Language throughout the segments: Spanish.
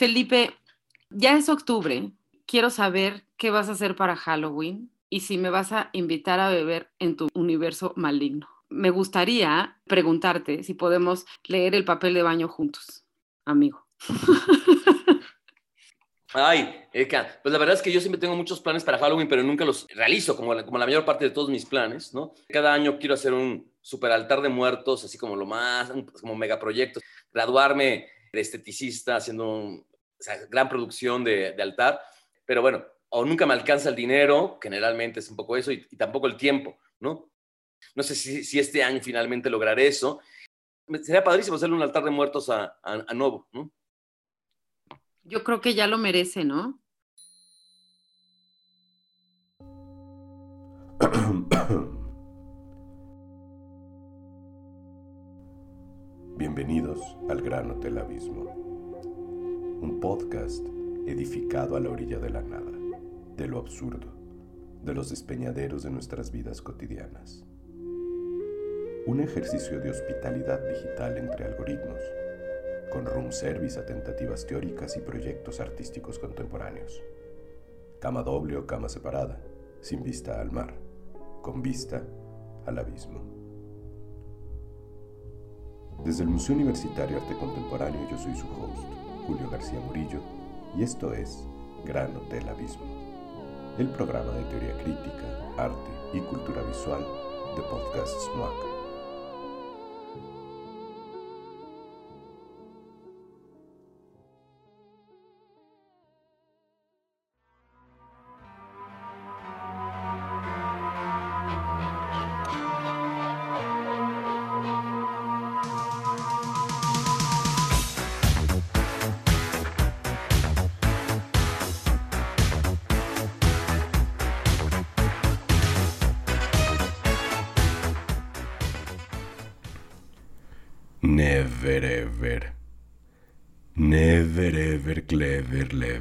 Felipe, ya es octubre. Quiero saber qué vas a hacer para Halloween y si me vas a invitar a beber en tu universo maligno. Me gustaría preguntarte si podemos leer el papel de baño juntos, amigo. Ay, Eka, pues la verdad es que yo siempre tengo muchos planes para Halloween, pero nunca los realizo, como la, como la mayor parte de todos mis planes, ¿no? Cada año quiero hacer un super altar de muertos, así como lo más, como megaproyectos, graduarme de esteticista haciendo una gran producción de, de, altar, pero bueno, o nunca me alcanza el dinero, generalmente es un poco eso, y, y tampoco el tiempo, ¿no? No sé si, si, este año finalmente lograré eso. Sería padrísimo hacerle un altar de muertos a, a, a Novo, ¿no? Yo creo que ya lo merece, ¿no? Bienvenidos al Gran Hotel Abismo, un podcast edificado a la orilla de la nada, de lo absurdo, de los despeñaderos de nuestras vidas cotidianas. Un ejercicio de hospitalidad digital entre algoritmos con room service a tentativas teóricas y proyectos artísticos contemporáneos. Cama doble o cama separada, sin vista al mar, con vista al abismo. Desde el Museo Universitario Arte Contemporáneo yo soy su host, Julio García Murillo, y esto es Gran Hotel Abismo, el programa de teoría crítica, arte y cultura visual de Podcast SMUAC.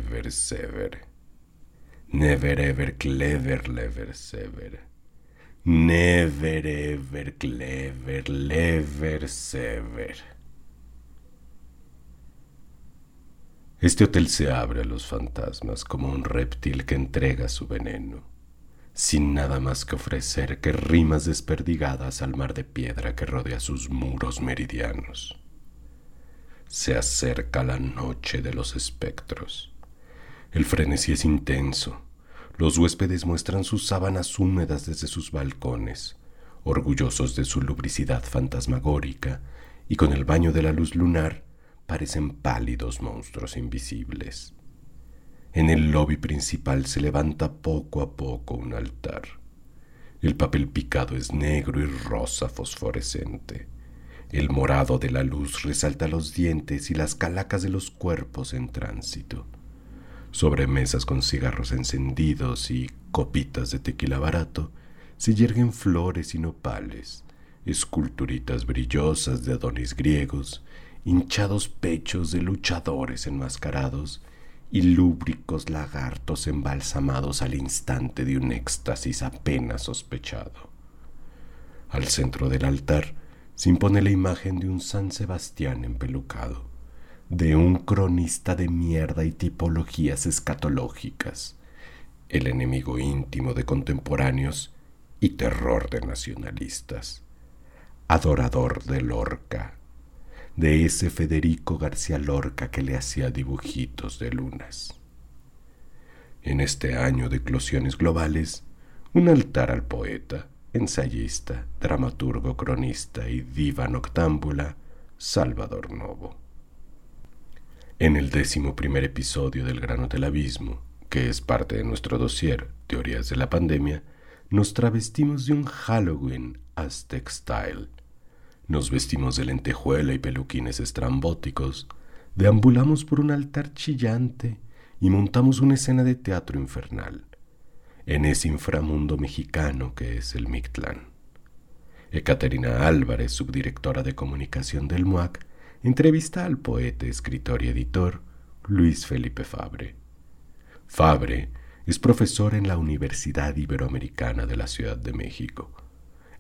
Lever sever. Never ever clever lever sever. Never ever clever lever sever. Este hotel se abre a los fantasmas como un reptil que entrega su veneno sin nada más que ofrecer que rimas desperdigadas al mar de piedra que rodea sus muros meridianos. Se acerca la noche de los espectros. El frenesí es intenso. Los huéspedes muestran sus sábanas húmedas desde sus balcones, orgullosos de su lubricidad fantasmagórica, y con el baño de la luz lunar parecen pálidos monstruos invisibles. En el lobby principal se levanta poco a poco un altar. El papel picado es negro y rosa fosforescente. El morado de la luz resalta los dientes y las calacas de los cuerpos en tránsito. Sobre mesas con cigarros encendidos y copitas de tequila barato se yerguen flores y nopales, esculturitas brillosas de adonis griegos, hinchados pechos de luchadores enmascarados y lúbricos lagartos embalsamados al instante de un éxtasis apenas sospechado. Al centro del altar se impone la imagen de un San Sebastián empelucado, de un cronista de mierda y tipologías escatológicas, el enemigo íntimo de contemporáneos y terror de nacionalistas, adorador de Lorca, de ese Federico García Lorca que le hacía dibujitos de lunas. En este año de eclosiones globales, un altar al poeta, ensayista, dramaturgo, cronista y diva noctámbula, Salvador Novo. En el décimo primer episodio del Grano del Abismo, que es parte de nuestro dossier Teorías de la Pandemia, nos travestimos de un Halloween Aztec Style nos vestimos de lentejuela y peluquines estrambóticos, deambulamos por un altar chillante y montamos una escena de teatro infernal, en ese inframundo mexicano que es el Mictlán. Ekaterina Álvarez, subdirectora de comunicación del MUAC, entrevista al poeta, escritor y editor Luis Felipe Fabre. Fabre es profesor en la Universidad Iberoamericana de la Ciudad de México.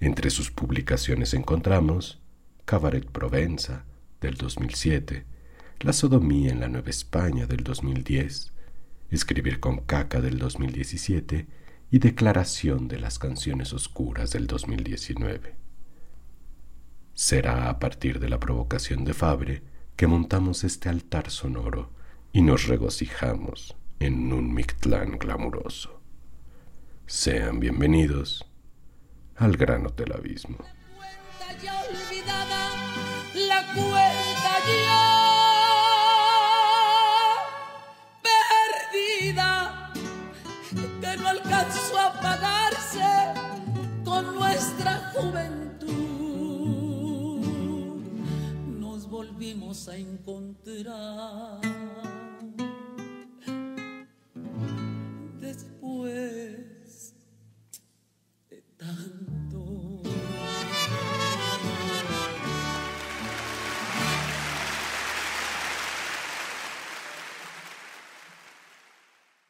Entre sus publicaciones encontramos Cabaret Provenza, del 2007, La sodomía en la Nueva España del 2010, Escribir con caca del 2017 y Declaración de las canciones oscuras del 2019. Será a partir de la provocación de Fabre que montamos este altar sonoro y nos regocijamos en un Mictlán glamuroso. Sean bienvenidos al Gran Hotel Abismo. La volvimos a encontrar. Después de tanto.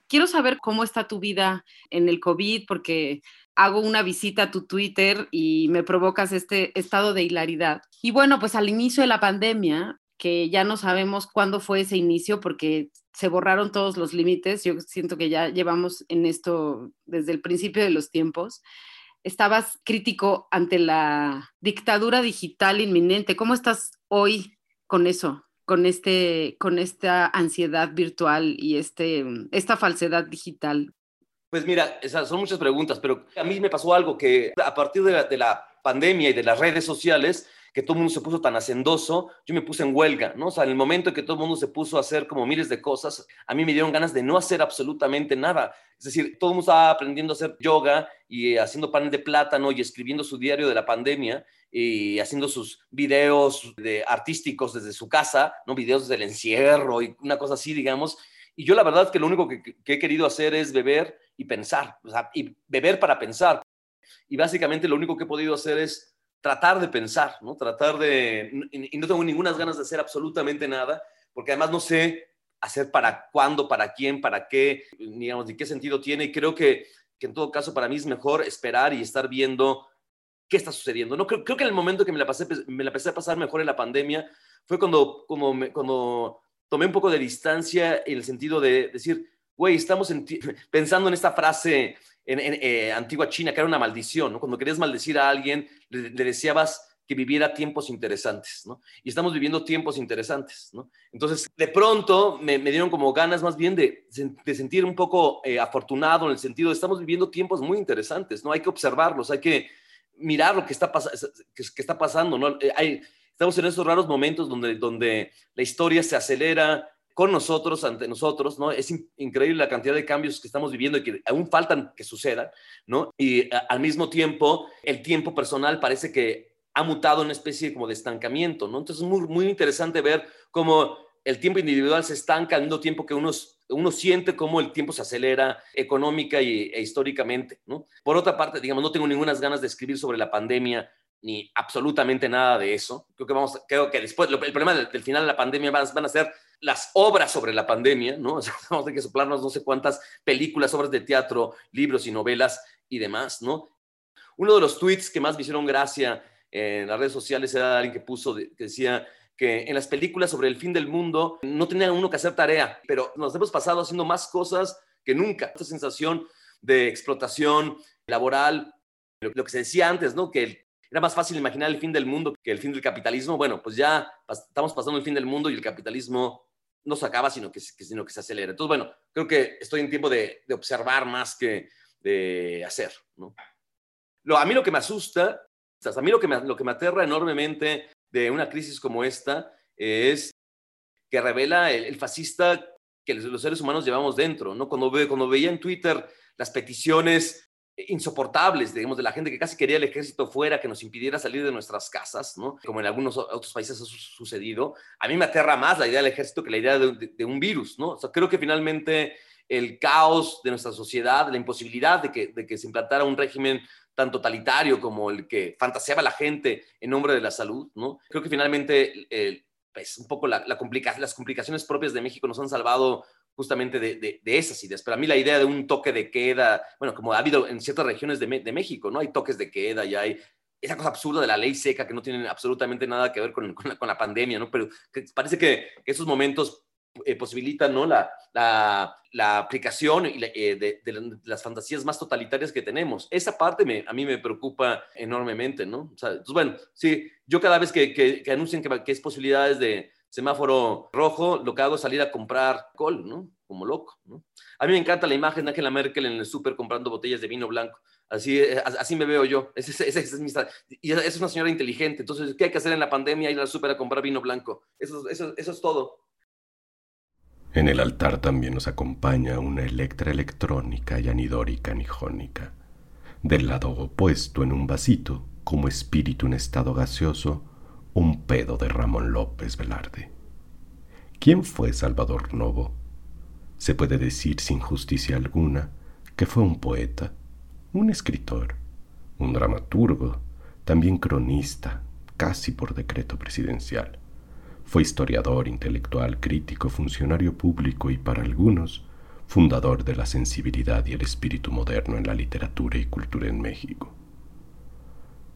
Quiero saber cómo está tu vida en el COVID, porque hago una visita a tu Twitter y me provocas este estado de hilaridad. Y bueno, pues al inicio de la pandemia, que ya no sabemos cuándo fue ese inicio porque se borraron todos los límites, yo siento que ya llevamos en esto desde el principio de los tiempos. Estabas crítico ante la dictadura digital inminente. ¿Cómo estás hoy con eso? con, este, con esta ansiedad virtual y este, esta falsedad digital? Pues mira, esas son muchas preguntas, pero a mí me pasó algo que a partir de la, de la pandemia y de las redes sociales, que todo el mundo se puso tan hacendoso, yo me puse en huelga, ¿no? O sea, en el momento en que todo el mundo se puso a hacer como miles de cosas, a mí me dieron ganas de no hacer absolutamente nada. Es decir, todo el mundo estaba aprendiendo a hacer yoga y haciendo pan de plátano y escribiendo su diario de la pandemia y haciendo sus videos de artísticos desde su casa, ¿no? Videos del encierro y una cosa así, digamos. Y yo la verdad es que lo único que, he querido hacer es beber y pensar, y beber para pensar. Y básicamente lo único que he podido hacer es tratar de pensar, ¿no? Tratar de... Y no tengo ninguna ganas de hacer absolutamente nada, porque además no sé hacer para cuándo, para quién, para qué, digamos, de qué sentido tiene. Y creo que, que en todo caso para mí es mejor esperar y estar viendo qué está sucediendo. No creo, creo que en el momento que me la, pasé, me la empecé a pasar mejor en la pandemia fue cuando, como me, cuando tomé un poco de distancia en el sentido de decir, güey, estamos en pensando en esta frase en, eh, antigua China, que era una maldición, ¿no? Cuando querías maldecir a alguien, le, le, deseabas que viviera tiempos interesantes, ¿no? Y estamos viviendo tiempos interesantes, ¿no? Entonces, de pronto me, dieron como ganas más bien de, sentir un poco eh, afortunado en el sentido de estamos viviendo tiempos muy interesantes, ¿no? Hay que observarlos, hay que mirar lo que está pasando, ¿no? Eh, hay, estamos en esos raros momentos donde, donde la historia se acelera, con nosotros, ante nosotros, ¿no? Es increíble la cantidad de cambios que estamos viviendo y que aún faltan que sucedan, ¿no? Y al mismo tiempo, el tiempo personal parece que ha mutado en una especie como de estancamiento, ¿no? Entonces es muy, muy interesante ver cómo el tiempo individual se estanca al mismo tiempo que uno, uno siente cómo el tiempo se acelera económica y, e históricamente, ¿no? Por otra parte, digamos, no tengo ninguna ganas de escribir sobre la pandemia ni absolutamente nada de eso. Creo que vamos, creo que después, el problema del, del final de la pandemia van, van a ser las obras sobre la pandemia, ¿no? O sea, vamos a tener que soplarnos no sé cuántas películas, obras de teatro, libros y novelas y demás, ¿no? Uno de los tweets que más me hicieron gracia en las redes sociales era alguien que puso, que decía que en las películas sobre el fin del mundo no tenía uno que hacer tarea, pero nos hemos pasado haciendo más cosas que nunca. Esta sensación de explotación laboral, lo, que se decía antes, ¿no? Que era más fácil imaginar el fin del mundo que el fin del capitalismo. Bueno, pues ya estamos pasando el fin del mundo y el capitalismo no se acaba, sino que, sino que se acelera. Entonces, bueno, creo que estoy en tiempo de, de observar más que de hacer. ¿no? Lo, a mí lo que me asusta, a mí lo que me, lo que me aterra enormemente de una crisis como esta es que revela el, el fascista que los, los, seres humanos llevamos dentro. ¿no? Cuando, ve, cuando veía en Twitter las peticiones insoportables, digamos, de la gente que casi quería el ejército fuera, que nos impidiera salir de nuestras casas, ¿no? Como en algunos otros países ha sucedido. A mí me aterra más la idea del ejército que la idea de, un virus, ¿no? Creo que finalmente el caos de nuestra sociedad, la imposibilidad de que, se implantara un régimen tan totalitario como el que fantaseaba la gente en nombre de la salud, ¿no? Creo que finalmente eh, pues, un poco la, la las complicaciones propias de México nos han salvado justamente de, esas ideas. Pero a mí la idea de un toque de queda, bueno, como ha habido en ciertas regiones de, de, México, ¿no? Hay toques de queda y hay esa cosa absurda de la ley seca que no tiene absolutamente nada que ver con, con, la, pandemia, ¿no? Pero parece que esos momentos eh, posibilitan ¿no? la, la, la aplicación y eh, de, las fantasías más totalitarias que tenemos. Esa parte me, a mí me preocupa enormemente, ¿no? O sea, entonces, bueno, sí, yo cada vez que, que, que anuncian que, que es posibilidades de semáforo rojo, lo que hago es salir a comprar col, ¿no? Como loco. A mí me encanta la imagen de Angela Merkel en el súper comprando botellas de vino blanco. Así, eh, así me veo yo. Es, es, es, es mi, y es una señora inteligente. Entonces, ¿qué hay que hacer en la pandemia? Ir al súper a comprar vino blanco. Eso es todo. En el altar también nos acompaña una electra electrónica y anidórica nijónica. Del lado opuesto, en un vasito, como espíritu en estado gaseoso, un pedo de Ramón López Velarde. ¿Quién fue Salvador Novo? Se puede decir sin justicia alguna que fue un poeta, un escritor, un dramaturgo, también cronista, casi por decreto presidencial fue historiador, intelectual, crítico, funcionario público y para algunos, fundador de la sensibilidad y el espíritu moderno en la literatura y cultura en México.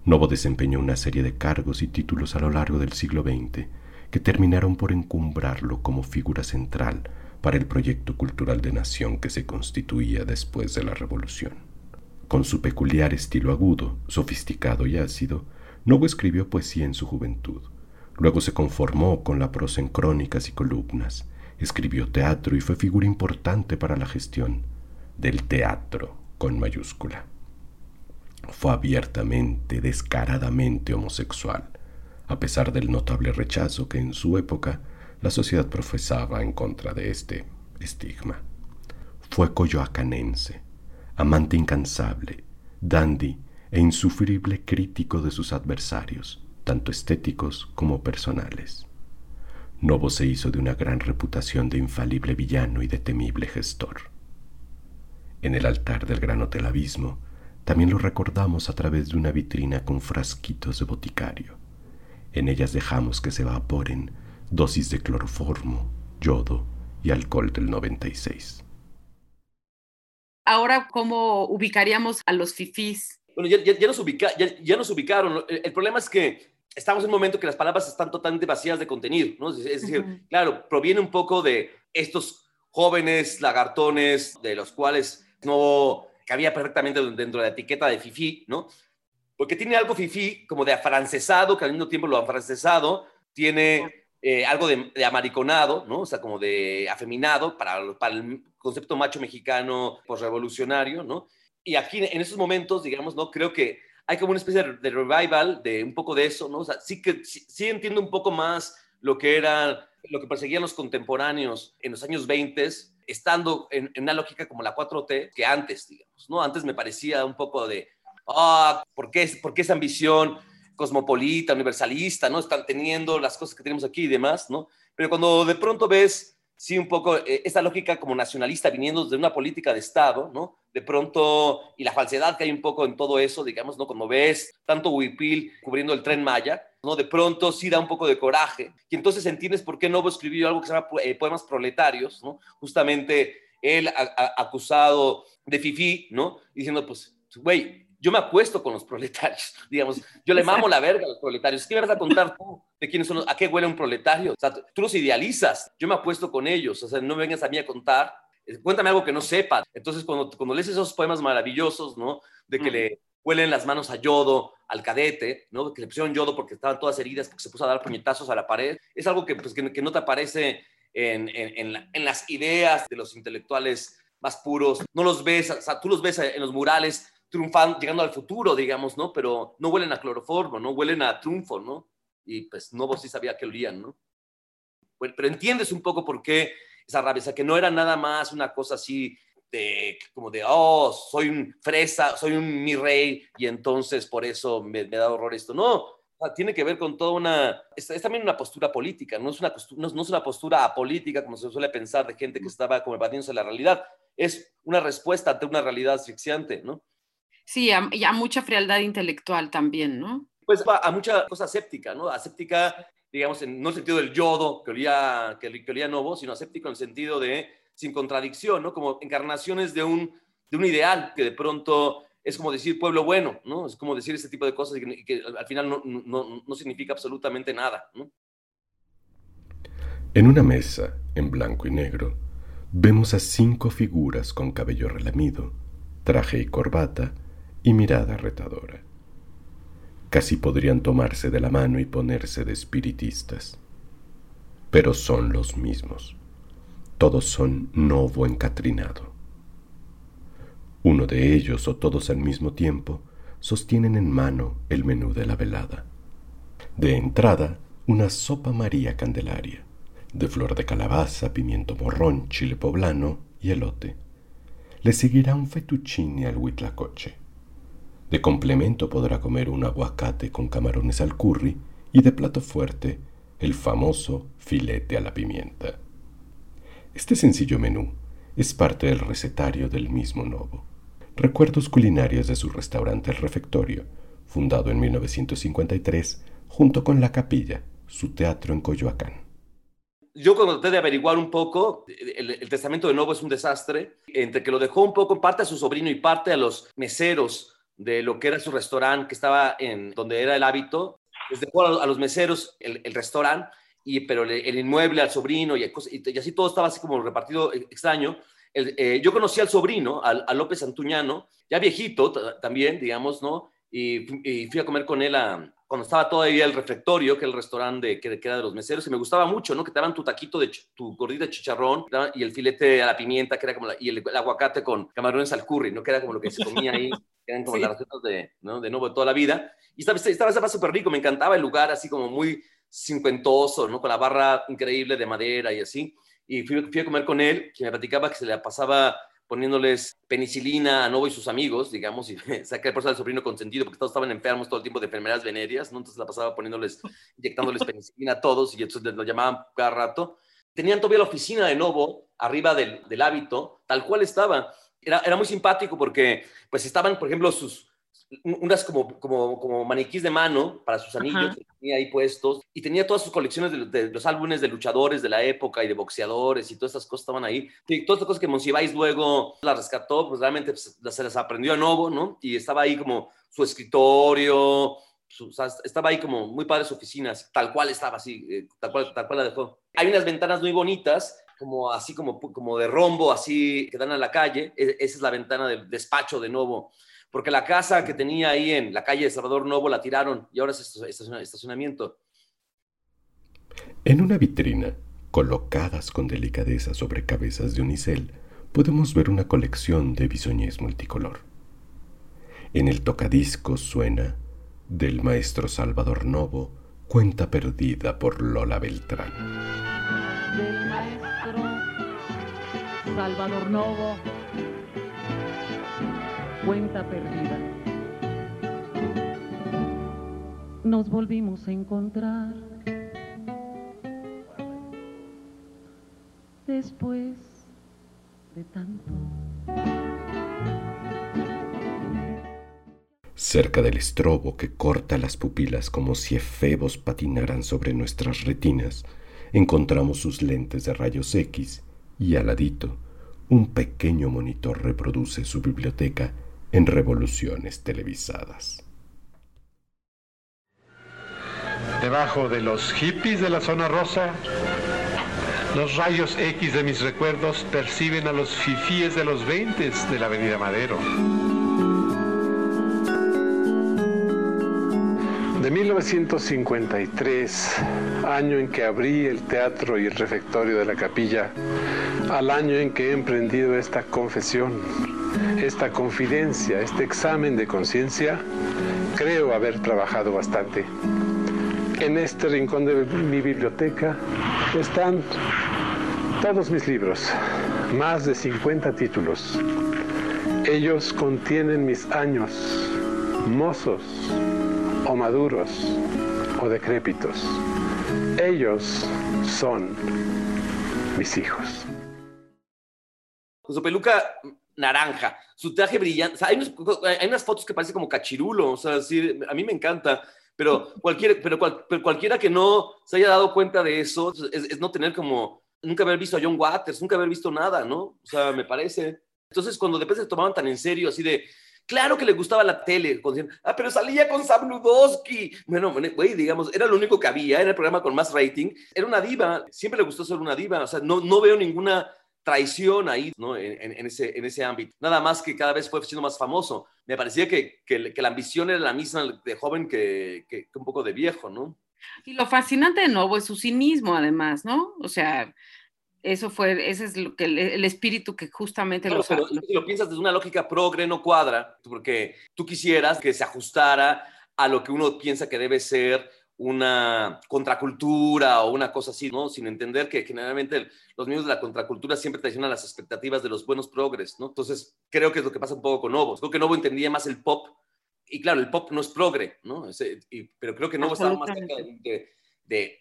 Novo desempeñó una serie de cargos y títulos a lo largo del siglo XX que terminaron por encumbrarlo como figura central para el proyecto cultural de nación que se constituía después de la Revolución. Con su peculiar estilo agudo, sofisticado y ácido, Novo escribió poesía en su juventud Luego se conformó con la prosa en crónicas y columnas, escribió teatro y fue figura importante para la gestión del teatro con mayúscula. Fue abiertamente, descaradamente homosexual, a pesar del notable rechazo que en su época la sociedad profesaba en contra de este estigma. Fue coyoacanense, amante incansable, dandy e insufrible crítico de sus adversarios tanto estéticos como personales. Novo se hizo de una gran reputación de infalible villano y de temible gestor. En el altar del Gran Hotel Abismo también lo recordamos a través de una vitrina con frasquitos de boticario. En ellas dejamos que se evaporen dosis de cloroformo, yodo y alcohol del 96. Ahora, ¿cómo ubicaríamos a los fifís? Bueno, ya, ya, ya, nos, ubica, ya, ya nos ubicaron. El, el, problema es que estamos en un momento que las palabras están totalmente vacías de contenido, ¿no? Es decir, uh -huh. claro, proviene un poco de estos jóvenes lagartones de los cuales no cabía perfectamente dentro de la etiqueta de fifi, ¿no? Porque tiene algo fifi como de afrancesado, que al mismo tiempo lo afrancesado tiene eh, algo de, de, amariconado, ¿no? O sea, como de afeminado para, para el concepto macho mexicano posrevolucionario, ¿no? Y aquí en esos momentos, digamos, ¿no? Creo que hay como una especie de, de, revival de un poco de eso, ¿no? O sea, sí que sí, sí, entiendo un poco más lo que era, lo que perseguían los contemporáneos en los años 20, estando en, en una lógica como la 4T que antes, digamos, ¿no? Antes me parecía un poco de, ah, ¿por qué, ¿por qué esa ambición cosmopolita, universalista, ¿no? Están teniendo las cosas que tenemos aquí y demás, ¿no? Pero cuando de pronto ves sí, un poco eh, esta lógica como nacionalista viniendo de una política de Estado, ¿no? De pronto, y la falsedad que hay un poco en todo eso, digamos, ¿no? Como ves tanto Huipil cubriendo el tren Maya, ¿no? De pronto sí da un poco de coraje. Y entonces entiendes por qué Novo escribió algo que se llama eh, Poemas Proletarios, ¿no? Justamente él a, a, acusado de fifí, ¿no? Diciendo, pues, güey, yo me acuesto con los proletarios, digamos, yo le mamo la verga a los proletarios. ¿Qué me vas a contar tú de quiénes son, los, a qué huele un proletario? O sea, tú los idealizas, yo me apuesto con ellos, o sea, no vengas a mí a contar, eh, cuéntame algo que no sepa. Entonces, cuando, cuando lees esos poemas maravillosos, ¿no? De que mm. le huelen las manos a yodo al cadete, ¿no? Que le pusieron yodo porque estaban todas heridas, porque se puso a dar puñetazos a la pared. Es algo que, pues, que, que no te aparece en, en, en, la, en las ideas de los intelectuales más puros. No los ves, o sea, tú los ves en los murales triunfando, llegando al futuro, digamos, ¿no? Pero no huelen a cloroformo, ¿no? Huelen a triunfo, ¿no? Y pues Novo sí sabía que olían, ¿no? Bueno, pero entiendes un poco por qué esa rabia, o sea, que no era nada más una cosa así de, como de, oh, soy un fresa, soy un mi rey, y entonces por eso me, me da horror esto. No, tiene que ver con toda una, es, es, también una postura política, no es una, no, no es una postura apolítica como se suele pensar de gente que estaba como evadiéndose de la realidad, es una respuesta ante una realidad asfixiante, ¿no? Sí, a, y a mucha frialdad intelectual también, ¿no? Pues a mucha cosa aséptica, ¿no? Aséptica, digamos, en, no en el sentido del yodo que olía, que, que olía novo, sino aséptico en el sentido de sin contradicción, ¿no? Como encarnaciones de un, de un ideal que de pronto es como decir pueblo bueno, ¿no? Es como decir ese tipo de cosas y que, al final no, no, no significa absolutamente nada. En una mesa, en blanco y negro, vemos a cinco figuras con cabello relamido, traje y corbata y mirada retadora. Casi podrían tomarse de la mano y ponerse de espiritistas. Pero son los mismos. Todos son novo encatrinado. Uno de ellos o todos al mismo tiempo sostienen en mano el menú de la velada. De entrada, una sopa María Candelaria de flor de calabaza, pimiento morrón, chile poblano y elote. Le seguirá un fettuccine al huitlacoche. De complemento podrá comer un aguacate con camarones al curry y de plato fuerte el famoso filete a la pimienta. Este sencillo menú es parte del recetario del mismo Novo. Recuerdos culinarios de su restaurante El Refectorio, fundado en 1953 junto con La Capilla, su teatro en Coyoacán yo cuando traté de averiguar un poco, el, testamento de Novo es un desastre, entre que lo dejó un poco en parte a su sobrino y parte a los meseros de lo que era su restaurante, que estaba en donde era el hábito, les dejó a, los meseros el, restaurante, y, pero el, inmueble al sobrino y, y, así todo estaba así como repartido e, extraño. Eh, yo conocí al sobrino, al, a López Antuñano, ya viejito también, digamos, ¿no? Y, y, fui a comer con él a, cuando estaba todavía el refectorio, que es el restaurante que, que, era de los meseros, y me gustaba mucho, ¿no? Que te daban tu taquito de tu gordita de chicharrón y el filete a la pimienta, que era como y el, aguacate con camarones al curry, ¿no? Que era como lo que se comía ahí, que eran como las recetas de, ¿no? de nuevo de toda la vida. Y estaba, estaba, estaba súper rico, me encantaba el lugar, así como muy cincuentoso, ¿no? Con la barra increíble de madera y así. Y fui, fui a comer con él, que me platicaba que se le pasaba poniéndoles penicilina a Novo y sus amigos, digamos, y saqué por eso al sobrino consentido, porque todos estaban enfermos todo el tiempo de enfermedades venéreas, ¿no? Entonces la pasaba poniéndoles, inyectándoles penicilina a todos y entonces lo llamaban cada rato. Tenían todavía la oficina de Novo arriba del, del hábito, tal cual estaba. Era, era muy simpático porque, pues, estaban, por ejemplo, sus, unas como, como, como maniquís de mano para sus anillos, tenía ahí puestos, y tenía todas sus colecciones de, los álbumes de luchadores de la época y de boxeadores y todas estas cosas estaban ahí. Y todas estas cosas que Monsiváis luego las rescató, pues realmente pues, se las aprendió a nuevo, ¿no? Y estaba ahí como su escritorio, estaba ahí como muy padre su oficina, tal cual estaba así, eh, tal, cual, tal cual la dejó. Hay unas ventanas muy bonitas como así como, como de rombo, así que dan a la calle. E, esa es la ventana del despacho de nuevo porque la casa que tenía ahí en la calle de Salvador Novo la tiraron y ahora es estacionamiento. En una vitrina, colocadas con delicadeza sobre cabezas de unicel, podemos ver una colección de bisoñés multicolor. En el tocadiscos suena del maestro Salvador Novo, Cuenta perdida por Lola Beltrán. Del maestro Salvador Novo cuenta perdida. Nos volvimos a encontrar después de tanto. Cerca del estrobo que corta las pupilas como si efebos patinaran sobre nuestras retinas, encontramos sus lentes de rayos X y al ladito, un pequeño monitor reproduce su biblioteca en revoluciones televisadas. Debajo de los hippies de la zona rosa, los rayos X de mis recuerdos perciben a los fifíes de los 20 de la Avenida Madero. De 1953, año en que abrí el teatro y el refectorio de la capilla, al año en que he emprendido esta confesión, esta confidencia, este examen de conciencia, creo haber trabajado bastante. En este rincón de mi biblioteca están todos mis libros, más de 50 títulos. Ellos contienen mis años, mozos o maduros o decrépitos. Ellos son mis hijos. Su peluca naranja, su traje brillante. hay, unas, fotos que parecen como cachirulo, o sea, a mí me encanta, pero, cualquier, pero, cualquiera que no se haya dado cuenta de eso es, no tener como, nunca haber visto a John Waters, nunca haber visto nada, ¿no? O sea, me parece. Entonces, cuando de repente se tomaban tan en serio, así de, Claro que le gustaba la tele. ah, pero salía con Sam Ludowski. Bueno, güey, digamos, era lo único que había, era el programa con más rating. Era una diva, siempre le gustó ser una diva. O sea, no, no veo ninguna traición ahí, ¿no? En, en, ese, en ese ámbito. Nada más que cada vez fue siendo más famoso. Me parecía que, que, que la ambición era la misma de joven que, que, un poco de viejo, ¿no? Y lo fascinante de nuevo es su cinismo, además, ¿no? O sea, eso fue, ese es lo que el, espíritu que justamente lo pero si lo piensas desde una lógica progre no cuadra, porque tú quisieras que se ajustara a lo que uno piensa que debe ser una contracultura o una cosa así, ¿no? Sin entender que generalmente los miembros de la contracultura siempre traicionan las expectativas de los buenos progres, ¿no? Entonces, creo que es lo que pasa un poco con Novo. Creo que Novo entendía más el pop, y claro, el pop no es progre, ¿no? pero creo que Novo estaba más cerca de, de,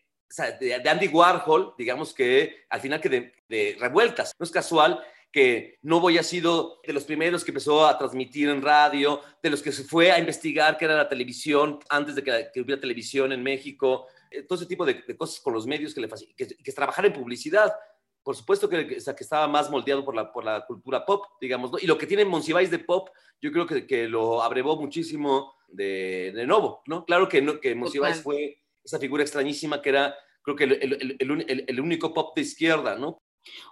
de, Andy Warhol, digamos que al final que de, de revueltas. No es casual que no ha sido de los primeros que empezó a transmitir en radio, de los que se fue a investigar qué era la televisión antes de que, hubiera televisión en México, eh, todo ese tipo de, cosas con los medios que le que, que, trabajar en publicidad. Por supuesto que, que, estaba más moldeado por la, por la cultura pop, digamos, ¿no? Y lo que tiene Monsiváis de pop, yo creo que, que lo abrevó muchísimo de, de Novo, ¿no? Claro que, no, que Monsiváis fue esa figura extrañísima que era, creo que el, el, el único pop de izquierda, ¿no?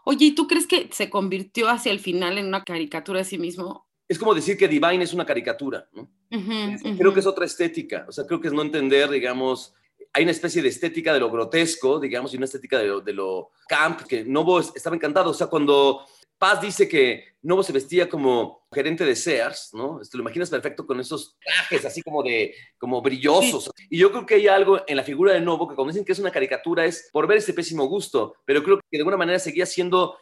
Oye, ¿y tú crees que se convirtió hacia el final en una caricatura de sí mismo? Es como decir que Divine es una caricatura, ¿no? Creo que es otra estética, o sea, creo que es no entender, digamos, hay una especie de estética de lo grotesco, digamos, y una estética de lo, de lo camp, que Novo estaba encantado, o sea, cuando Paz dice que Novo se vestía como gerente de Sears, ¿no? Te lo imaginas perfecto con esos trajes así como de, como brillosos. Y yo creo que hay algo en la figura de Novo que como dicen que es una caricatura es por ver ese pésimo gusto, pero creo que de alguna manera seguía siendo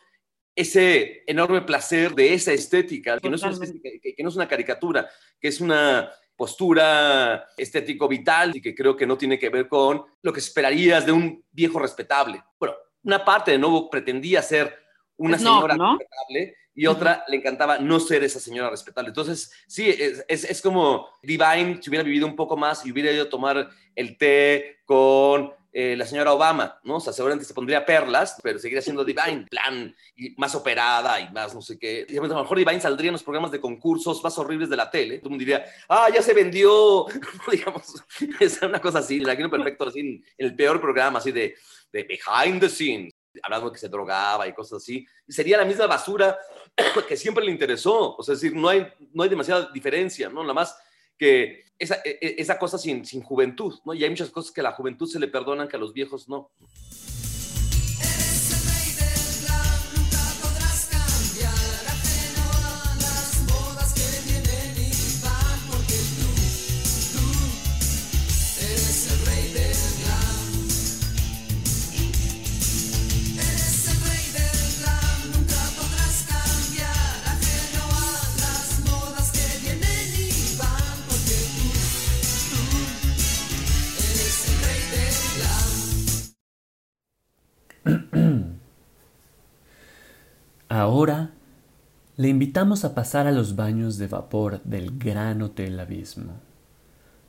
ese enorme placer de esa estética, que no, es una, que, no es una caricatura, que es una postura estético vital y que creo que no tiene que ver con lo que esperarías de un viejo respetable. Bueno, una parte de Novo pretendía ser una señora respetable y otra le encantaba no ser esa señora respetable. Entonces, sí, es, es, como Divine si hubiera vivido un poco más y hubiera ido a tomar el té con eh, la señora Obama, ¿no? O sea, seguramente se pondría perlas, pero seguiría siendo Divine, plan, y más operada y más no sé qué. Y a lo mejor Divine saldría en los programas de concursos más horribles de la tele. Todo el mundo diría, ah, ya se vendió, digamos, es una cosa así, la quiero perfecto, así, en el peor programa, así de, de behind the scenes hablando que se drogaba y cosas así, sería la misma basura que siempre le interesó. O sea, es decir, no hay, no hay demasiada diferencia, ¿no? Nada más que esa, e, e, esa cosa sin, sin juventud, ¿no? Y hay muchas cosas que a la juventud se le perdonan que a los viejos no. Ahora le invitamos a pasar a los baños de vapor del Gran Hotel Abismo,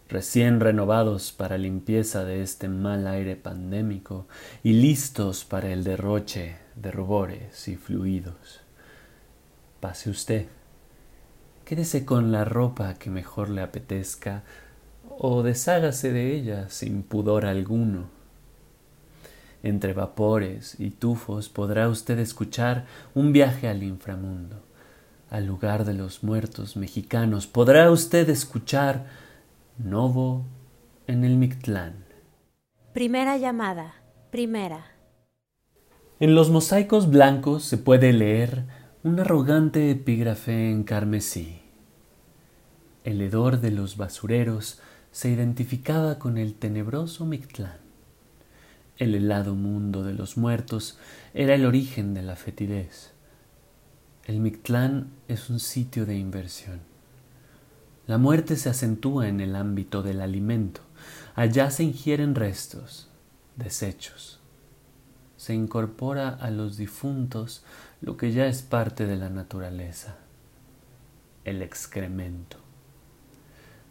recién renovados para limpieza de este mal aire pandémico y listos para el derroche de rubores y fluidos. Pase usted, quédese con la ropa que mejor le apetezca o deshágase de ella sin pudor alguno entre vapores y tufos podrá usted escuchar un viaje al inframundo, al lugar de los muertos mexicanos. Podrá usted escuchar Novo en el Mictlán. Primera llamada, primera. En los mosaicos blancos se puede leer un arrogante epígrafe en carmesí. El hedor de los basureros se identificaba con el tenebroso Mictlán. El helado mundo de los muertos era el origen de la fetidez. El Mictlán es un sitio de inversión. La muerte se acentúa en el ámbito del alimento. Allá se ingieren restos, desechos. Se incorpora a los difuntos lo que ya es parte de la naturaleza, el excremento.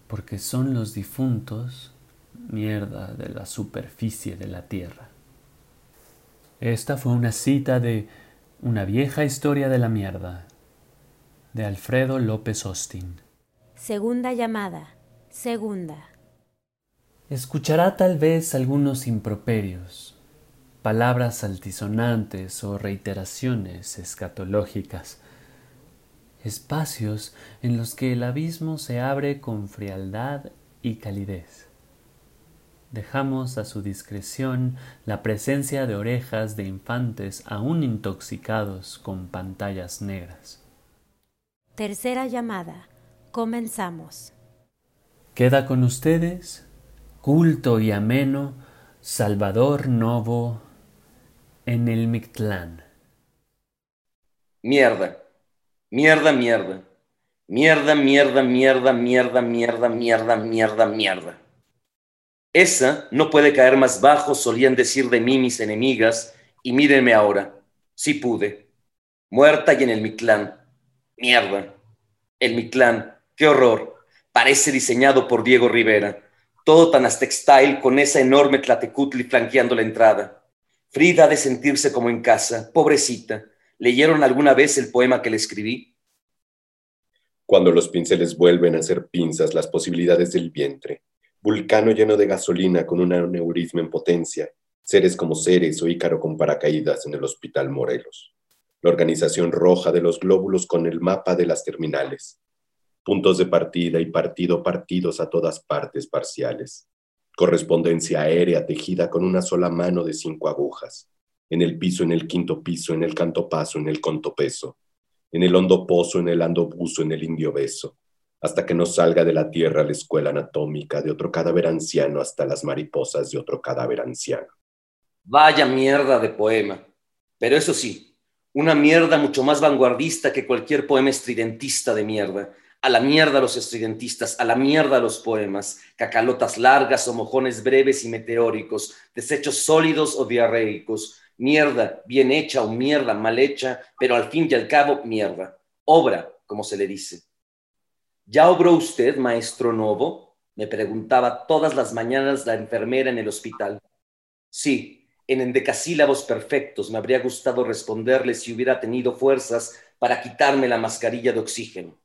Porque son los difuntos mierda de la superficie de la Tierra. Esta fue una cita de Una vieja historia de la mierda, de Alfredo López Austin. Segunda llamada. Segunda. Escuchará tal vez algunos improperios, palabras altisonantes o reiteraciones escatológicas, espacios en los que el abismo se abre con frialdad y calidez. Dejamos a su discreción la presencia de orejas de infantes aún intoxicados con pantallas negras. Tercera llamada. Comenzamos. Queda con ustedes, culto y ameno, Salvador Novo en el Mictlán. Mierda, mierda, mierda, mierda, mierda, mierda, mierda, mierda, mierda, mierda, mierda. Esa no puede caer más bajo, solían decir de mí mis enemigas, y mírenme ahora, sí pude, muerta y en el Mictlán. Mierda, el Mictlán, qué horror, parece diseñado por Diego Rivera, todo tan aztec-style con esa enorme tlatecutli flanqueando la entrada. Frida ha de sentirse como en casa, pobrecita. ¿Leyeron alguna vez el poema que le escribí? Cuando los pinceles vuelven a ser pinzas las posibilidades del vientre, vulcano lleno de gasolina con un aneurisma en potencia, seres como seres o ícaro con paracaídas en el Hospital Morelos. La organización roja de los glóbulos con el mapa de las terminales. Puntos de partida y partido partidos a todas partes parciales. Correspondencia aérea tejida con una sola mano de cinco agujas. En el piso, en el quinto piso, en el canto paso, en el conto peso. En el hondo pozo, en el ando buzo, en el indio beso hasta que no salga de la tierra la escuela anatómica de otro cadáver anciano hasta las mariposas de otro cadáver anciano. Vaya mierda de poema. Pero eso sí, una mierda mucho más vanguardista que cualquier poema estridentista de mierda. A la mierda los estridentistas, a la mierda los poemas, cacalotas largas o mojones breves y meteóricos, desechos sólidos o diarreicos, mierda bien hecha o mierda mal hecha, pero al fin y al cabo mierda. Obra, como se le dice. ¿Ya obró usted, maestro Novo? Me preguntaba todas las mañanas la enfermera en el hospital. Sí, en endecasílabos perfectos me habría gustado responderle si hubiera tenido fuerzas para quitarme la mascarilla de oxígeno.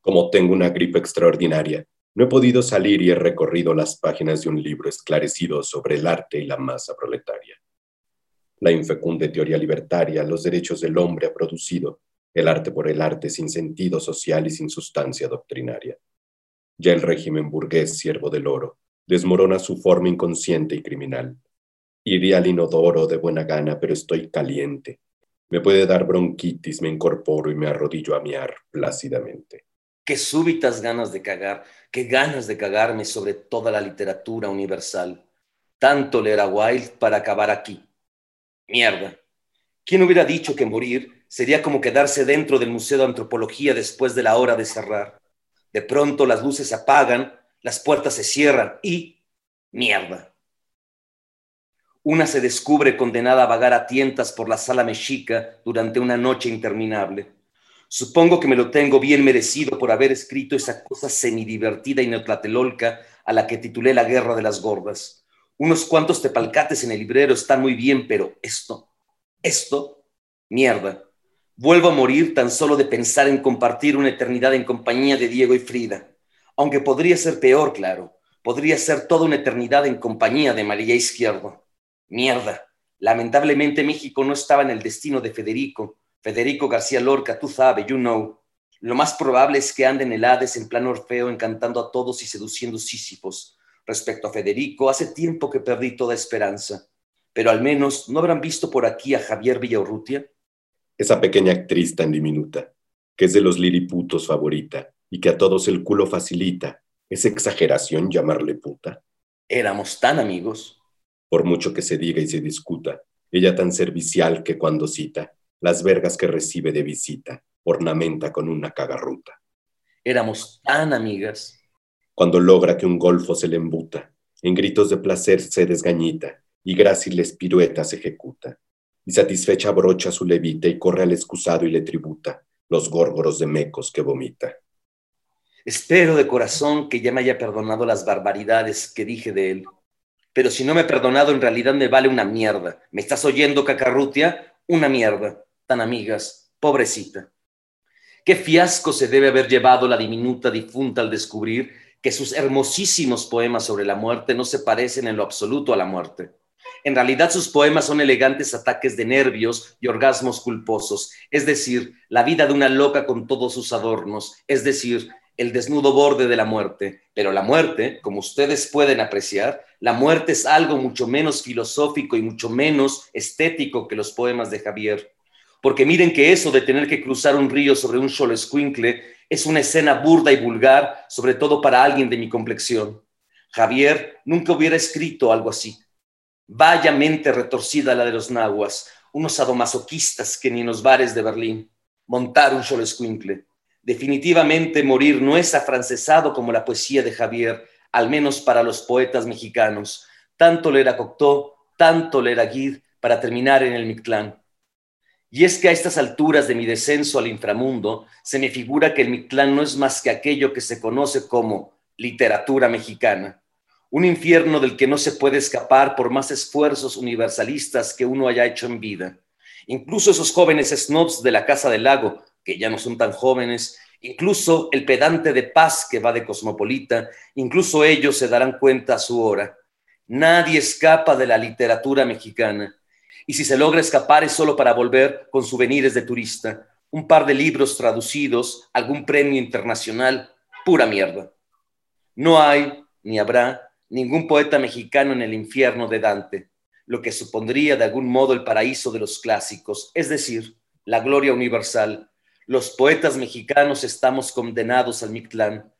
Como tengo una gripe extraordinaria, no he podido salir y he recorrido las páginas de un libro esclarecido sobre el arte y la masa proletaria. La infecunde teoría libertaria, los derechos del hombre ha producido, el arte por el arte sin sentido social y sin sustancia doctrinaria. Ya el régimen burgués, siervo del oro, desmorona su forma inconsciente y criminal. Iría al inodoro de buena gana, pero estoy caliente. Me puede dar bronquitis, me incorporo y me arrodillo a miar plácidamente. Qué súbitas ganas de cagar, qué ganas de cagarme sobre toda la literatura universal. Tanto leer a Wilde para acabar aquí. Mierda. ¿Quién hubiera dicho que morir sería como quedarse dentro del Museo de Antropología después de la hora de cerrar. De pronto las luces se apagan, las puertas se cierran y mierda. Una se descubre condenada a vagar a tientas por la sala mexica durante una noche interminable. Supongo que me lo tengo bien merecido por haber escrito esa cosa semidivertida y neotlatelolca a la que titulé La Guerra de las Gordas. Unos cuantos tepalcates en el librero están muy bien, pero esto, esto, mierda. Vuelvo a morir tan solo de pensar en compartir una eternidad en compañía de Diego y Frida. Aunque podría ser peor, claro. Podría ser toda una eternidad en compañía de María Izquierdo. Mierda. Lamentablemente México no estaba en el destino de Federico. Federico García Lorca, tú sabes, you know. Lo más probable es que ande en el Hades en plan Orfeo encantando a todos y seduciendo sísifos. Respecto a Federico, hace tiempo que perdí toda esperanza. Pero al menos, ¿no habrán visto por aquí a Javier Villaurrutia? Esa pequeña actriz tan diminuta, que es de los liriputos favorita y que a todos el culo facilita, ¿es exageración llamarle puta? Éramos tan amigos. Por mucho que se diga y se discuta, ella tan servicial que cuando cita, las vergas que recibe de visita, ornamenta con una cagarruta. Éramos tan amigas. Cuando logra que un golfo se le embuta, en gritos de placer se desgañita y gráciles piruetas ejecuta y satisfecha brocha su levita y corre al excusado y le tributa los górgoros de mecos que vomita. Espero de corazón que ya me haya perdonado las barbaridades que dije de él. Pero si no me he perdonado, en realidad me vale una mierda. ¿Me estás oyendo, cacarrutia? Una mierda. Tan amigas. Pobrecita. Qué fiasco se debe haber llevado la diminuta difunta al descubrir que sus hermosísimos poemas sobre la muerte no se parecen en lo absoluto a la muerte. En realidad sus poemas son elegantes ataques de nervios y orgasmos culposos, es decir, la vida de una loca con todos sus adornos, es decir, el desnudo borde de la muerte. Pero la muerte, como ustedes pueden apreciar, la muerte es algo mucho menos filosófico y mucho menos estético que los poemas de Javier. Porque miren que eso de tener que cruzar un río sobre un escuincle es una escena burda y vulgar, sobre todo para alguien de mi complexión. Javier nunca hubiera escrito algo así. Vaya mente retorcida la de los nahuas, unos sadomasoquistas que ni en los bares de Berlín. Montar un escuincle. Definitivamente morir no es afrancesado como la poesía de Javier, al menos para los poetas mexicanos. Tanto le era Cocteau, tanto le era Guide para terminar en el Mictlán. Y es que a estas alturas de mi descenso al inframundo, se me figura que el Mictlán no es más que aquello que se conoce como literatura mexicana, un infierno del que no se puede escapar por más esfuerzos universalistas que uno haya hecho en vida. Incluso esos jóvenes snobs de la Casa del Lago, que ya no son tan jóvenes, incluso el pedante de paz que va de cosmopolita, incluso ellos se darán cuenta a su hora. Nadie escapa de la literatura mexicana. Y si se logra escapar es solo para volver con souvenirs de turista, un par de libros traducidos, algún premio internacional, pura mierda. No hay, ni habrá, ningún poeta mexicano en el infierno de Dante, lo que supondría de algún modo el paraíso de los clásicos, es decir, la gloria universal, los poetas mexicanos estamos condenados al Mictlán.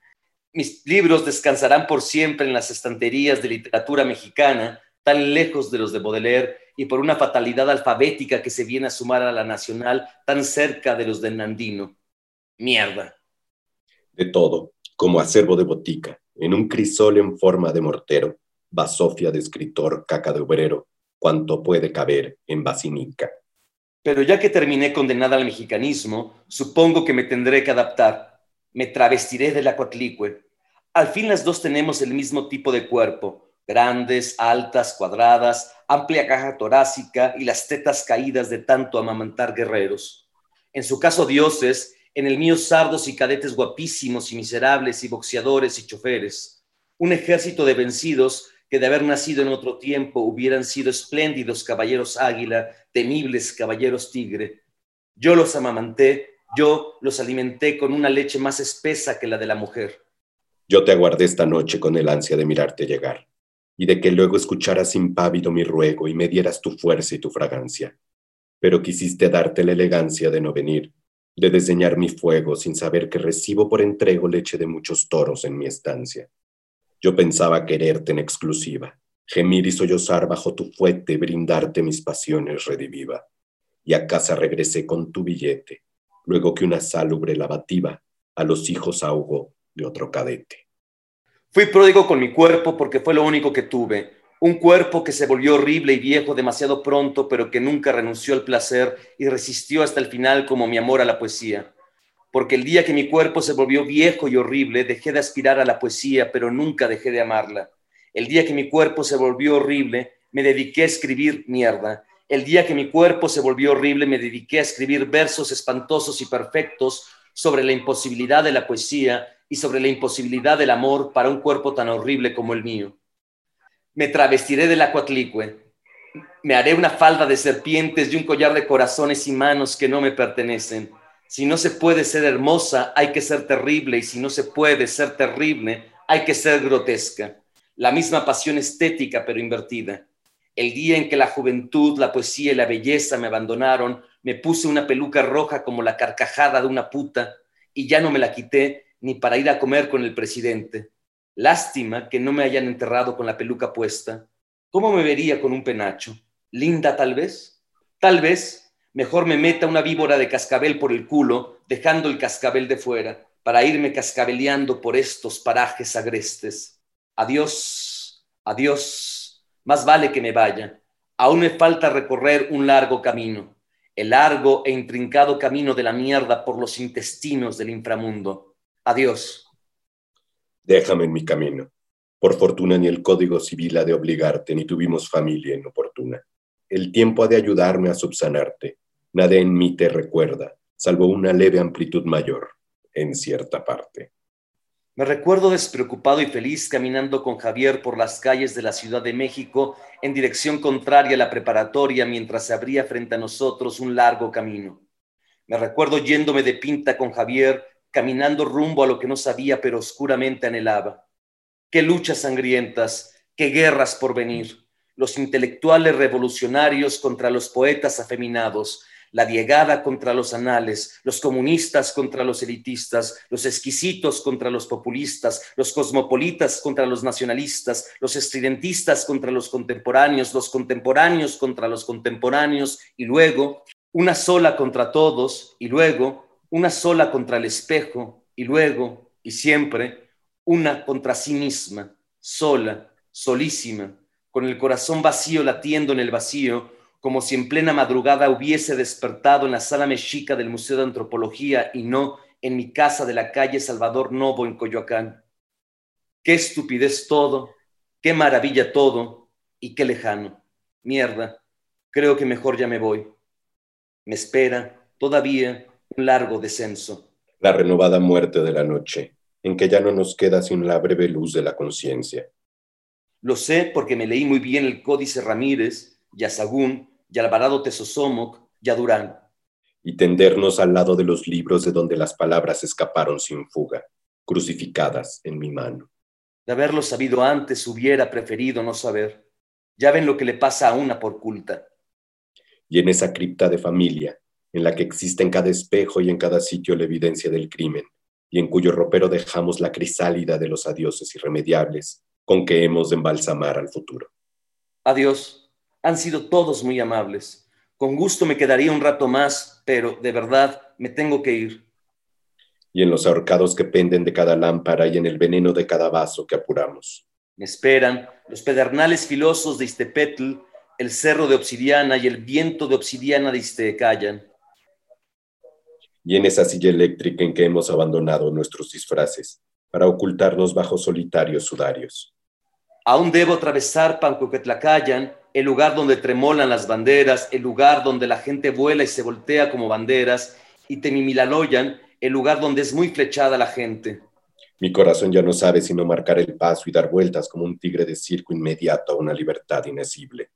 Mis libros descansarán por siempre en las estanterías de literatura mexicana, tan lejos de los de Baudelaire y por una fatalidad alfabética que se viene a sumar a la nacional, tan cerca de los de Nandino. Mierda. De todo, como acervo de botica, en un crisol en forma de mortero, basofia de escritor, caca de obrero, cuanto puede caber en basinica. Pero ya que terminé condenada al mexicanismo, supongo que me tendré que adaptar. Me travestiré de la cuatlicue. Al fin las dos tenemos el mismo tipo de cuerpo, grandes, altas, cuadradas, amplia caja torácica y las tetas caídas de tanto amamantar guerreros. En su caso dioses, en el mío sardos y cadetes guapísimos y miserables y boxeadores y choferes. Un ejército de vencidos que de haber nacido en otro tiempo hubieran sido espléndidos caballeros águila, temibles caballeros tigre. Yo los amamanté, yo los alimenté con una leche más espesa que la de la mujer. Yo te aguardé esta noche con el ansia de mirarte llegar, y de que luego escucharas impávido mi ruego y me dieras tu fuerza y tu fragancia. Pero quisiste darte la elegancia de no venir, de desdeñar mi fuego sin saber que recibo por entrego leche de muchos toros en mi estancia. Yo pensaba quererte en exclusiva, gemir y sollozar bajo tu fuete, brindarte mis pasiones rediviva. Y a casa regresé con tu billete, luego que una salubre lavativa a los hijos ahogó de otro cadete. Fui pródigo con mi cuerpo porque fue lo único que tuve, un cuerpo que se volvió horrible y viejo demasiado pronto, pero que nunca renunció al placer y resistió hasta el final como mi amor a la poesía porque el día que mi cuerpo se volvió viejo y horrible, dejé de aspirar a la poesía, pero nunca dejé de amarla. El día que mi cuerpo se volvió horrible, me dediqué a escribir mierda. El día que mi cuerpo se volvió horrible, me dediqué a escribir versos espantosos y perfectos sobre la imposibilidad de la poesía y sobre la imposibilidad del amor para un cuerpo tan horrible como el mío. Me travestiré de la. Me haré una falda de serpientes y un collar de corazones y manos que no me pertenecen si no se puede ser hermosa, hay que ser terrible, y si no se puede ser terrible, hay que ser grotesca. La misma pasión estética, pero invertida. El día en que la juventud, la poesía y la belleza me abandonaron, me puse una peluca roja como la carcajada de una puta, y ya no me la quité ni para ir a comer con el presidente. Lástima que no me hayan enterrado con la peluca puesta. ¿Cómo me vería con un penacho? ¿Linda tal vez? Tal vez, mejor me meta una víbora de cascabel por el culo, dejando el cascabel de fuera, para irme cascabeleando por estos parajes agrestes. Adiós, adiós, más vale que me vaya. Aún me falta recorrer un largo camino, el largo e intrincado camino de la mierda por los intestinos del inframundo. Adiós. Déjame en mi camino. Por fortuna ni el Código Civil ha de obligarte, ni tuvimos familia inoportuna. El tiempo ha de ayudarme a subsanarte. Nada en mí te recuerda, salvo una leve amplitud mayor en cierta parte. Me recuerdo despreocupado y feliz caminando con Javier por las calles de la Ciudad de México en dirección contraria a la preparatoria mientras se abría frente a nosotros un largo camino. Me recuerdo yéndome de pinta con Javier, caminando rumbo a lo que no sabía pero oscuramente anhelaba. Qué luchas sangrientas, qué guerras por venir. Los intelectuales revolucionarios contra los poetas afeminados, la diegada contra los anales, los comunistas contra los elitistas, los exquisitos contra los populistas, los cosmopolitas contra los nacionalistas, los estridentistas contra los contemporáneos, los contemporáneos contra los contemporáneos, y luego una sola contra todos, y luego una sola contra el espejo, y luego, y siempre, una contra sí misma, sola, solísima, con el corazón vacío latiendo en el vacío, como si en plena madrugada hubiese despertado en la sala mexica del Museo de Antropología y no en mi casa de la calle Salvador Novo en Coyoacán. Qué estupidez todo, qué maravilla todo y qué lejano. Mierda, creo que mejor ya me voy. Me espera todavía un largo descenso. La renovada muerte de la noche, en que ya no nos queda sin la breve luz de la conciencia. Lo sé porque me leí muy bien el Códice Ramírez, Yazagún, y Alvarado Tesosomoc, y Durán. Y tendernos al lado de los libros de donde las palabras escaparon sin fuga, crucificadas en mi mano. De haberlo sabido antes, hubiera preferido no saber. Ya ven lo que le pasa a una por culta. Y en esa cripta de familia, en la que existe en cada espejo y en cada sitio la evidencia del crimen, y en cuyo ropero dejamos la crisálida de los adioses irremediables con que hemos de embalsamar al futuro. Adiós. Han sido todos muy amables. Con gusto me quedaría un rato más, pero de verdad me tengo que ir. Y en los ahorcados que penden de cada lámpara y en el veneno de cada vaso que apuramos. Me esperan los pedernales filosos de Istepetl, el cerro de obsidiana y el viento de obsidiana de Istecayan. Y en esa silla eléctrica en que hemos abandonado nuestros disfraces para ocultarnos bajo solitarios sudarios. Aún debo atravesar Pancoquetlacayan el lugar donde tremolan las banderas, el lugar donde la gente vuela y se voltea como banderas, y Temimilaloyan, el lugar donde es muy flechada la gente. Mi corazón ya no sabe sino marcar el paso y dar vueltas como un tigre de circo inmediato a una libertad inesible.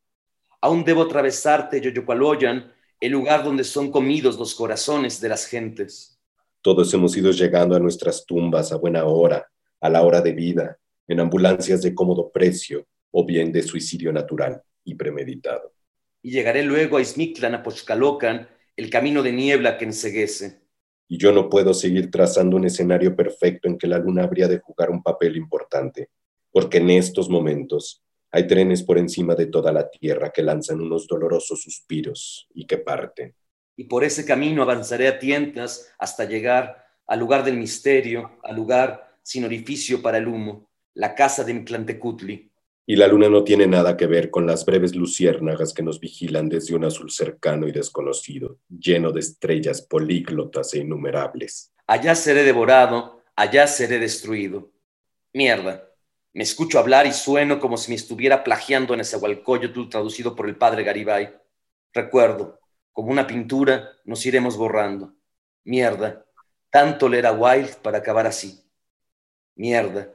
Aún debo atravesarte, Yoyocualoyan, el lugar donde son comidos los corazones de las gentes. Todos hemos ido llegando a nuestras tumbas a buena hora, a la hora de vida, en ambulancias de cómodo precio o bien de suicidio natural y premeditado. Y llegaré luego a Ismictlan, a Pochcalocan, el camino de niebla que enseguece. Y yo no puedo seguir trazando un escenario perfecto en que la luna habría de jugar un papel importante, porque en estos momentos hay trenes por encima de toda la tierra que lanzan unos dolorosos suspiros y que parten. Y por ese camino avanzaré a tientas hasta llegar al lugar del misterio, al lugar sin orificio para el humo, la casa de Mictlantecutli, y la luna no tiene nada que ver con las breves luciérnagas que nos vigilan desde un azul cercano y desconocido, lleno de estrellas políglotas e innumerables. Allá seré devorado, allá seré destruido. Mierda. Me escucho hablar y sueno como si me estuviera plagiando en ese Hualcoyotl traducido por el padre Garibay. Recuerdo, como una pintura, nos iremos borrando. Mierda. Tanto leer a Wilde para acabar así. Mierda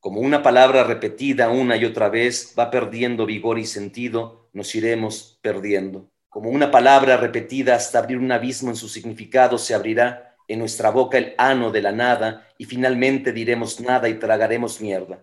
como una palabra repetida una y otra vez va perdiendo vigor y sentido, nos iremos perdiendo. Como una palabra repetida hasta abrir un abismo en su significado, se abrirá en nuestra boca el ano de la nada y finalmente diremos nada y tragaremos mierda.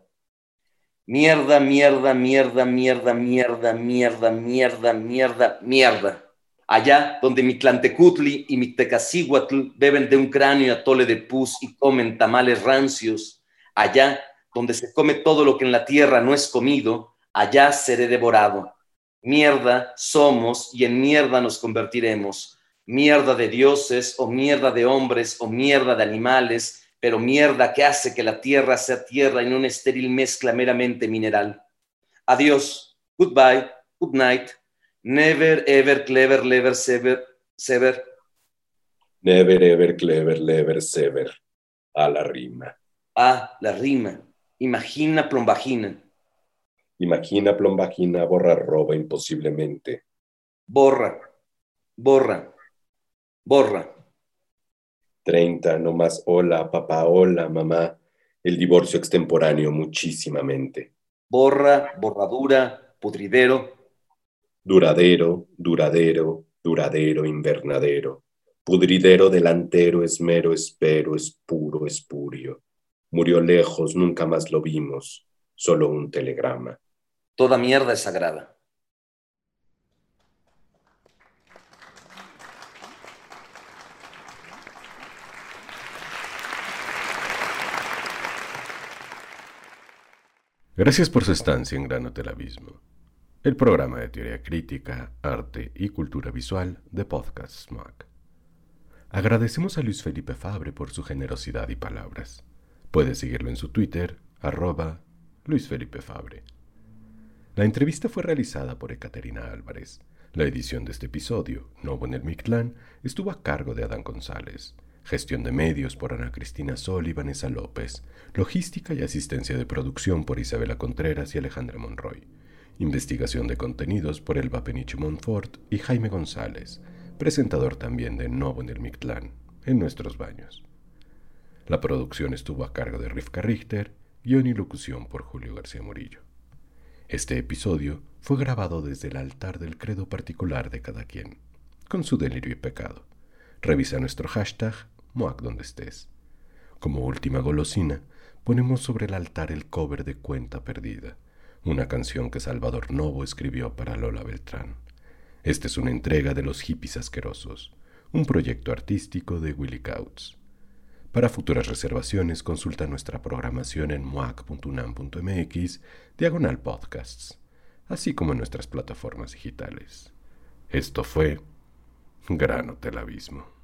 Mierda, mierda, mierda, mierda, mierda, mierda, mierda, mierda, mierda. Allá donde mi Tlantecutli y mi Tecacíhuatl beben de un cráneo atole de pus y comen tamales rancios, allá donde se come todo lo que en la tierra no es comido, allá seré devorado. Mierda somos y en mierda nos convertiremos. Mierda de dioses o mierda de hombres o mierda de animales, pero mierda que hace que la tierra sea tierra en una estéril mezcla meramente mineral. Adiós. Goodbye. Good night. Never, ever, clever, lever, sever, sever. Never, ever, clever, lever, sever. A la rima. A la rima. Imagina plombagina. Imagina plombagina, borra roba imposiblemente. Borra, borra, borra. 30, no más hola, papá, hola, mamá. El divorcio extemporáneo muchísimamente. Borra, borradura, pudridero. Duradero, duradero, duradero, invernadero. Pudridero delantero, esmero, espero, es puro, espurio. Murió lejos, nunca más lo vimos, solo un telegrama. Toda mierda es sagrada. Gracias por su estancia en Gran Hotel Abismo, el programa de teoría crítica, arte y cultura visual de Podcast Smack. Agradecemos a Luis Felipe Fabre por su generosidad y palabras. Puede seguirlo en su Twitter, arroba Luis Felipe Fabre. La entrevista fue realizada por Ekaterina Álvarez. La edición de este episodio, Novo en el Mictlán, estuvo a cargo de Adán González. Gestión de medios por Ana Cristina Sol y Vanessa López. Logística y asistencia de producción por Isabela Contreras y Alejandra Monroy. Investigación de contenidos por Elba Peniche Montfort y Jaime González, presentador también de Novo en el Mictlán, en nuestros baños. La producción estuvo a cargo de Rivka Richter, guion y locución por Julio García Murillo. Este episodio fue grabado desde el altar del credo particular de cada quien, con su delirio y pecado. Revisa nuestro hashtag MOAC donde estés. Como última golosina, ponemos sobre el altar el cover de Cuenta Perdida, una canción que Salvador Novo escribió para Lola Beltrán. Esta es una entrega de Los Hippies Asquerosos, un proyecto artístico de Willy Couts. Para futuras reservaciones, consulta nuestra programación en moac.unam.mx, diagonal podcasts, así como en nuestras plataformas digitales. Esto fue Gran Hotel Abismo.